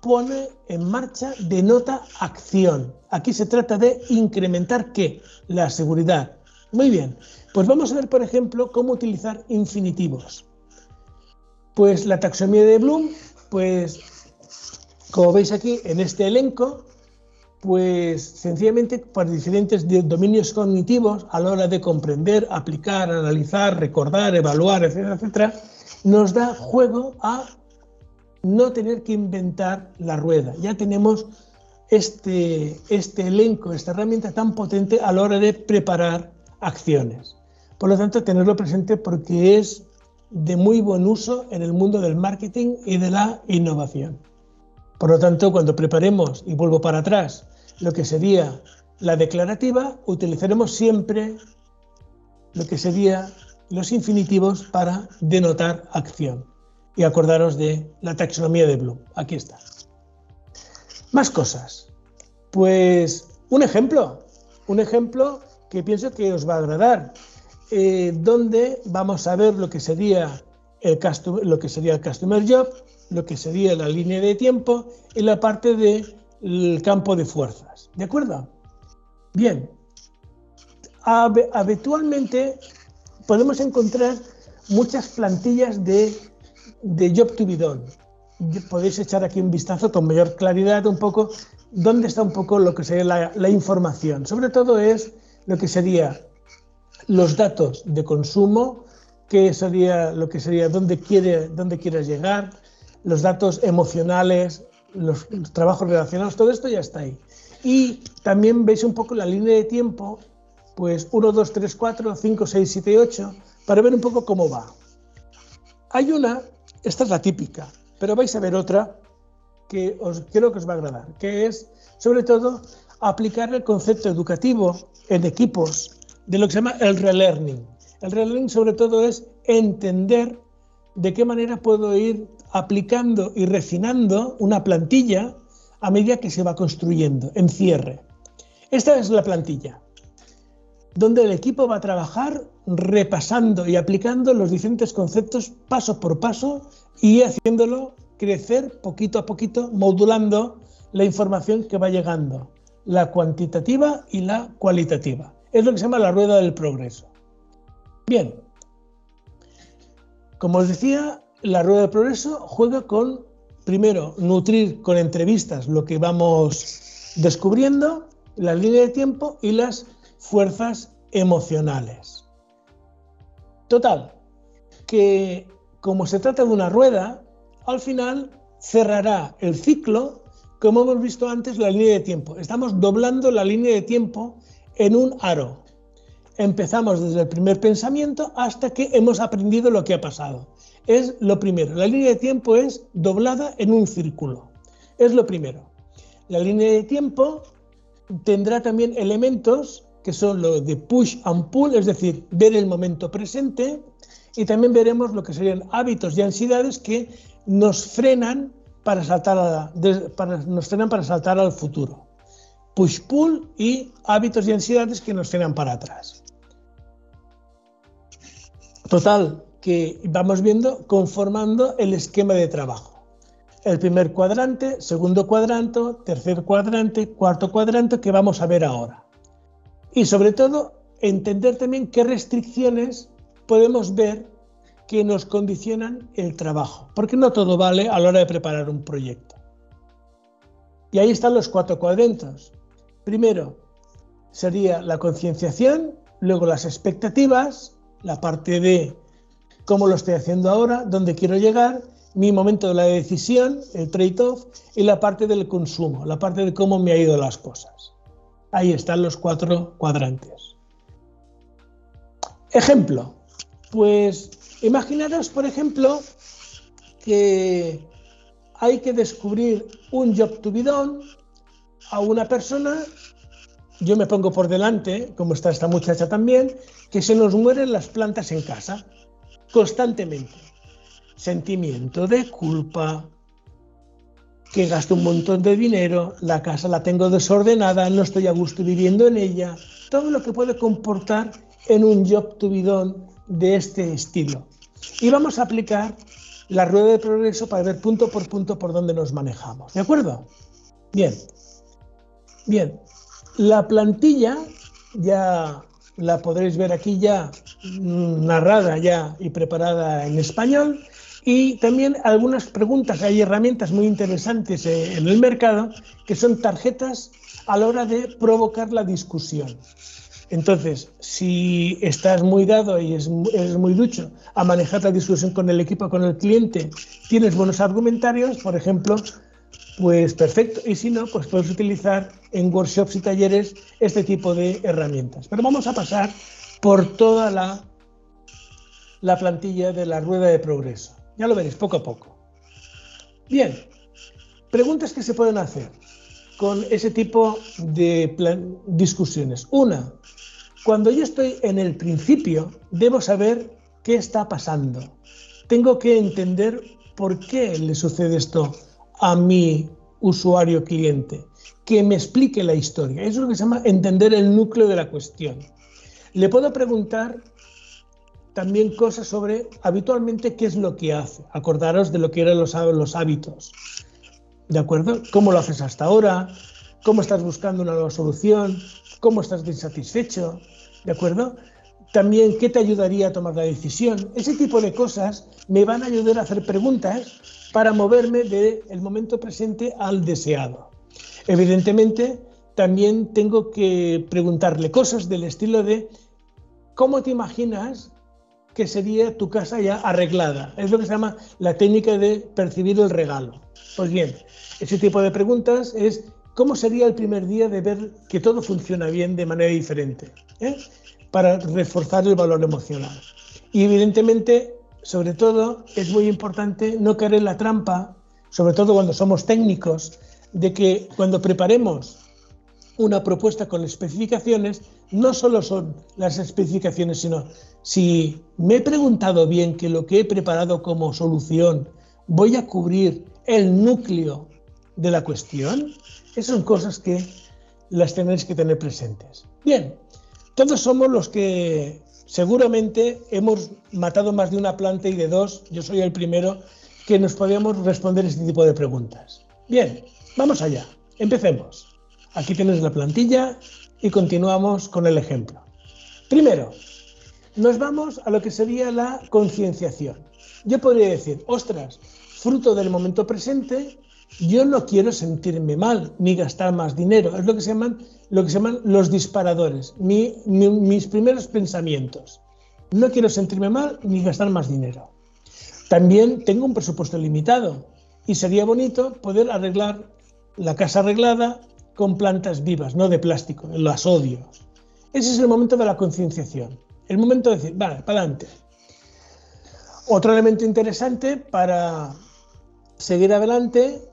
pone en marcha, denota acción. Aquí se trata de incrementar qué? La seguridad. Muy bien, pues vamos a ver, por ejemplo, cómo utilizar infinitivos. Pues la taxonomía de Bloom, pues como veis aquí en este elenco, pues sencillamente por diferentes dominios cognitivos a la hora de comprender, aplicar, analizar, recordar, evaluar, etcétera, etcétera, nos da juego a no tener que inventar la rueda. Ya tenemos este, este elenco, esta herramienta tan potente a la hora de preparar acciones. Por lo tanto, tenerlo presente porque es de muy buen uso en el mundo del marketing y de la innovación. Por lo tanto, cuando preparemos, y vuelvo para atrás, lo que sería la declarativa, utilizaremos siempre lo que sería los infinitivos para denotar acción y acordaros de la taxonomía de Bloom. Aquí está. Más cosas. Pues un ejemplo, un ejemplo que pienso que os va a agradar, eh, donde vamos a ver lo que sería el lo que sería el customer job, lo que sería la línea de tiempo y la parte del campo de fuerzas. ¿De acuerdo? Bien. habitualmente podemos encontrar muchas plantillas de de Job to be done. Podéis echar aquí un vistazo con mayor claridad un poco dónde está un poco lo que sería la, información. Sobre todo es lo que sería los datos de consumo, qué sería lo que sería dónde quiere dónde quieres llegar, los datos emocionales, los, los, trabajos relacionados, todo esto ya está ahí. Y también veis un poco la línea de tiempo, pues 1, 2, 3, 4, 5, 6, 7, 8, para ver un poco cómo va. Hay una esta es la típica, pero vais a ver otra que os creo que os va a agradar, que es sobre todo aplicar el concepto educativo en equipos de lo que se llama el relearning. El relearning sobre todo es entender de qué manera puedo ir aplicando y refinando una plantilla a medida que se va construyendo en cierre. Esta es la plantilla donde el equipo va a trabajar repasando y aplicando los diferentes conceptos paso por paso y haciéndolo crecer poquito a poquito, modulando la información que va llegando, la cuantitativa y la cualitativa. Es lo que se llama la rueda del progreso. Bien, como os decía, la rueda del progreso juega con, primero, nutrir con entrevistas lo que vamos descubriendo, la línea de tiempo y las fuerzas emocionales. Total, que como se trata de una rueda, al final cerrará el ciclo, como hemos visto antes, la línea de tiempo. Estamos doblando la línea de tiempo en un aro. Empezamos desde el primer pensamiento hasta que hemos aprendido lo que ha pasado. Es lo primero. La línea de tiempo es doblada en un círculo. Es lo primero. La línea de tiempo tendrá también elementos que son los de push and pull, es decir, ver el momento presente, y también veremos lo que serían hábitos y ansiedades que nos frenan para saltar, para, nos frenan para saltar al futuro. Push-pull y hábitos y ansiedades que nos frenan para atrás. Total, que vamos viendo conformando el esquema de trabajo. El primer cuadrante, segundo cuadrante, tercer cuadrante, cuarto cuadrante que vamos a ver ahora. Y sobre todo, entender también qué restricciones podemos ver que nos condicionan el trabajo, porque no todo vale a la hora de preparar un proyecto. Y ahí están los cuatro cuadrantes. Primero sería la concienciación, luego las expectativas, la parte de cómo lo estoy haciendo ahora, dónde quiero llegar, mi momento de la decisión, el trade-off, y la parte del consumo, la parte de cómo me ha ido las cosas. Ahí están los cuatro cuadrantes. Ejemplo, pues imaginaros, por ejemplo, que hay que descubrir un job to be done a una persona, yo me pongo por delante, como está esta muchacha también, que se nos mueren las plantas en casa, constantemente. Sentimiento de culpa, que gasto un montón de dinero, la casa la tengo desordenada, no estoy a gusto viviendo en ella, todo lo que puede comportar en un job to be done de este estilo. Y vamos a aplicar la rueda de progreso para ver punto por punto por dónde nos manejamos. ¿De acuerdo? Bien. Bien. La plantilla ya la podréis ver aquí ya mm, narrada ya y preparada en español y también algunas preguntas. Hay herramientas muy interesantes eh, en el mercado que son tarjetas a la hora de provocar la discusión. Entonces, si estás muy dado y es, muy ducho a manejar la discusión con el equipo, con el cliente, tienes buenos argumentarios, por ejemplo, pues perfecto. Y si no, pues puedes utilizar en workshops y talleres este tipo de herramientas. Pero vamos a pasar por toda la, la plantilla de la rueda de progreso. Ya lo veréis poco a poco. Bien, preguntas que se pueden hacer con ese tipo de discusiones. Una, cuando yo estoy en el principio, debo saber qué está pasando. Tengo que entender por qué le sucede esto a mi usuario cliente, que me explique la historia. Eso es lo que se llama entender el núcleo de la cuestión. Le puedo preguntar también cosas sobre habitualmente qué es lo que hace. Acordaros de lo que eran los, los hábitos. ¿De acuerdo? ¿Cómo lo haces hasta ahora? ¿Cómo estás buscando una nueva solución? ¿Cómo estás insatisfecho? ¿De acuerdo? También, ¿qué te ayudaría a tomar la decisión? Ese tipo de cosas me van a ayudar a hacer preguntas para moverme del momento presente al deseado. Evidentemente, también tengo que preguntarle cosas del estilo de ¿cómo te imaginas que sería tu casa ya arreglada? Es lo que se llama la técnica de percibir el regalo. Pues bien, ese tipo de preguntas es cómo sería el primer día de ver que todo funciona bien de manera diferente, ¿eh? para reforzar el valor emocional. Y evidentemente, sobre todo, es muy importante no caer en la trampa, sobre todo cuando somos técnicos, de que cuando preparemos una propuesta con especificaciones, no solo son las especificaciones, sino si me he preguntado bien que lo que he preparado como solución voy a cubrir el núcleo de la cuestión, esas son cosas que las tenéis que tener presentes. Bien, todos somos los que seguramente hemos matado más de una planta y de dos, yo soy el primero, que nos podemos responder este tipo de preguntas. Bien, vamos allá, empecemos. Aquí tienes la plantilla y continuamos con el ejemplo. Primero, nos vamos a lo que sería la concienciación. Yo podría decir, ostras, fruto del momento presente, yo no quiero sentirme mal ni gastar más dinero. Es lo que se llaman, los disparadores, mis primeros pensamientos. No quiero sentirme mal ni gastar más dinero. También tengo un presupuesto limitado y sería bonito poder arreglar la casa arreglada con plantas vivas, no de plástico, las odio. Ese es el momento de la concienciación, el momento de decir, vale, para adelante. Otro elemento interesante para seguir adelante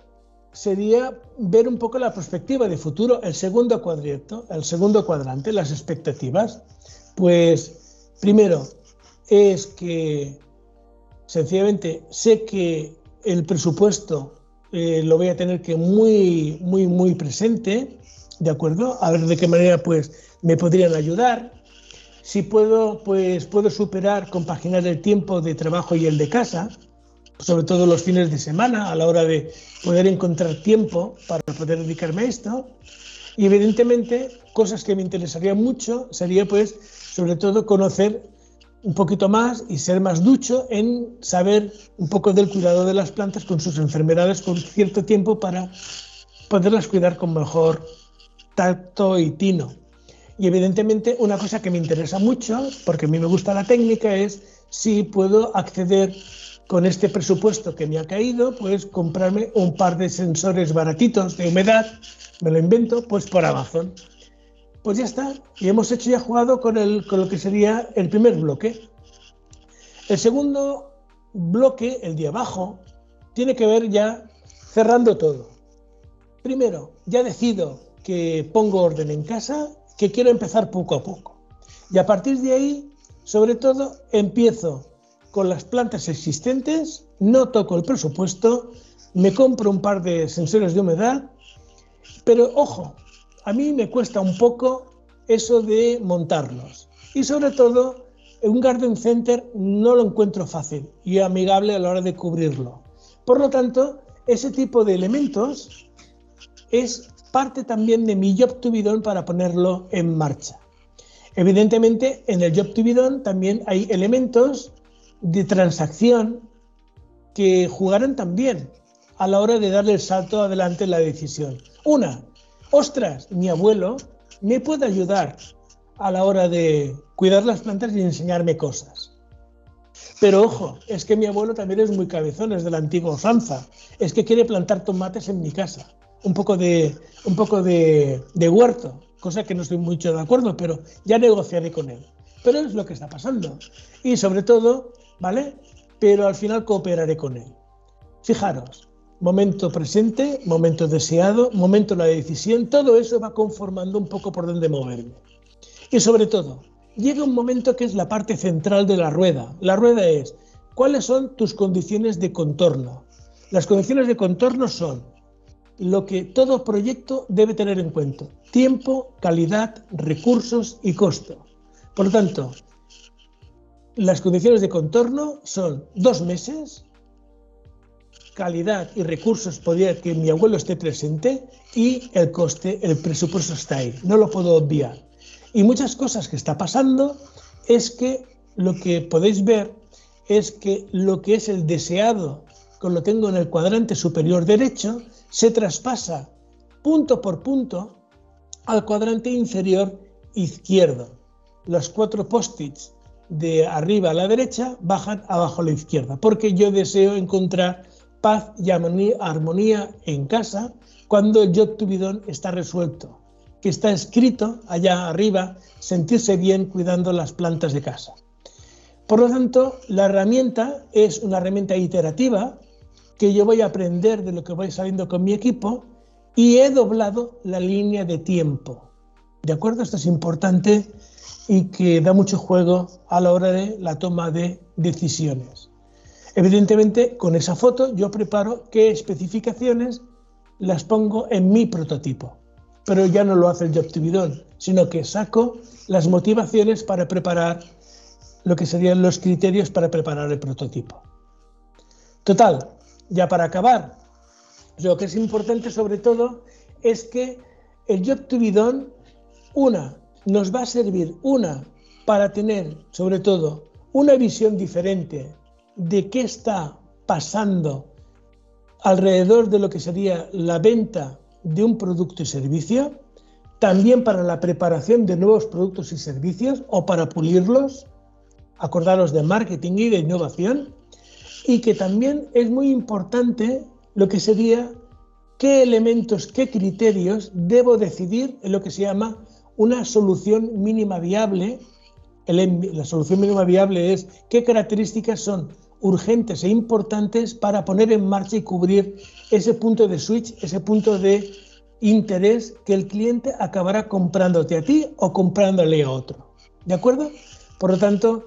sería ver un poco la perspectiva de futuro, el segundo cuadrante, el segundo cuadrante, las expectativas. Pues primero es que sencillamente sé que el presupuesto eh, lo voy a tener que muy, muy, muy presente, ¿de acuerdo? A ver de qué manera pues me podrían ayudar. Si puedo, pues puedo superar, compaginar el tiempo de trabajo y el de casa, sobre todo los fines de semana, a la hora de poder encontrar tiempo para poder dedicarme a esto. Y evidentemente, cosas que me interesaría mucho sería, pues, sobre todo conocer un poquito más y ser más ducho en saber un poco del cuidado de las plantas con sus enfermedades con cierto tiempo para poderlas cuidar con mejor tacto y tino. Y evidentemente una cosa que me interesa mucho, porque a mí me gusta la técnica, es si puedo acceder con este presupuesto que me ha caído, pues comprarme un par de sensores baratitos de humedad, me lo invento, pues por Amazon. Pues ya está, y hemos hecho ya jugado con, el, con lo que sería el primer bloque. El segundo bloque, el de abajo, tiene que ver ya cerrando todo. Primero, ya decido que pongo orden en casa, que quiero empezar poco a poco. Y a partir de ahí, sobre todo, empiezo con las plantas existentes, no toco el presupuesto, me compro un par de sensores de humedad, pero ojo, a mí me cuesta un poco eso de montarlos. Y sobre todo, un garden center no lo encuentro fácil y amigable a la hora de cubrirlo. Por lo tanto, ese tipo de elementos es parte también de mi job to be done para ponerlo en marcha. Evidentemente, en el job to be done también hay elementos de transacción que jugarán también a la hora de darle el salto adelante en la decisión. Una, ostras, mi abuelo me puede ayudar a la hora de cuidar las plantas y enseñarme cosas. Pero ojo, es que mi abuelo también es muy cabezón, es de la antigua usanza. Es que quiere plantar tomates en mi casa. Un poco de, un poco de, de huerto, cosa que no estoy mucho de acuerdo, pero ya negociaré con él. Pero es lo que está pasando. Y sobre todo, ¿vale? Pero al final cooperaré con él. Fijaros, momento presente, momento deseado, momento de la decisión, todo eso va conformando un poco por dónde moverme. Y sobre todo, llega un momento que es la parte central de la rueda. La rueda es, ¿cuáles son tus condiciones de contorno? Las condiciones de contorno son lo que todo proyecto debe tener en cuenta. Tiempo, calidad, recursos y costo. Por lo tanto, las condiciones de contorno son dos meses, calidad y recursos podría que mi abuelo esté presente y el coste, el presupuesto está ahí. No lo puedo obviar. Y muchas cosas que está pasando es que lo que podéis ver es que lo que es el deseado, con lo tengo en el cuadrante superior derecho, se traspasa punto por punto al cuadrante inferior izquierdo. Los cuatro post-its de arriba a la derecha bajan abajo a la izquierda, porque yo deseo encontrar paz y armonía en casa cuando el job to está resuelto, que está escrito allá arriba, sentirse bien cuidando las plantas de casa. Por lo tanto, la herramienta es una herramienta iterativa que yo voy a aprender de lo que voy saliendo con mi equipo y he doblado la línea de tiempo. ¿De acuerdo? Esto es importante y que da mucho juego a la hora de la toma de decisiones. Evidentemente, con esa foto yo preparo qué especificaciones las pongo en mi prototipo, pero ya no lo hace el JobTibidón, sino que saco las motivaciones para preparar lo que serían los criterios para preparar el prototipo. Total, ya para acabar, lo que es importante sobre todo es que el JobTibidón, una, nos va a servir, una, para tener sobre todo una visión diferente de qué está pasando alrededor de lo que sería la venta de un producto y servicio, también para la preparación de nuevos productos y servicios o para pulirlos, acordaros de marketing y de innovación, y que también es muy importante lo que sería qué elementos, qué criterios debo decidir en lo que se llama una solución mínima viable. La solución mínima viable es qué características son urgentes e importantes para poner en marcha y cubrir ese punto de switch, ese punto de interés que el cliente acabará comprándote a ti o comprándole a otro. ¿De acuerdo? Por lo tanto,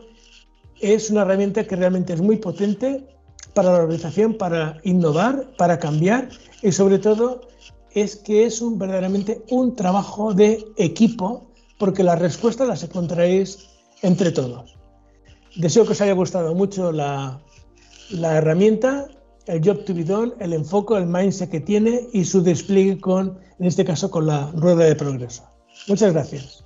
es una herramienta que realmente es muy potente para la organización, para innovar, para cambiar y sobre todo es que es un, verdaderamente un trabajo de equipo porque las respuestas las encontraréis entre todos. Deseo que os haya gustado mucho la, herramienta, el job to be done, el enfoque, el mindset que tiene y su despliegue con, en este caso, con la rueda de progreso. Muchas gracias.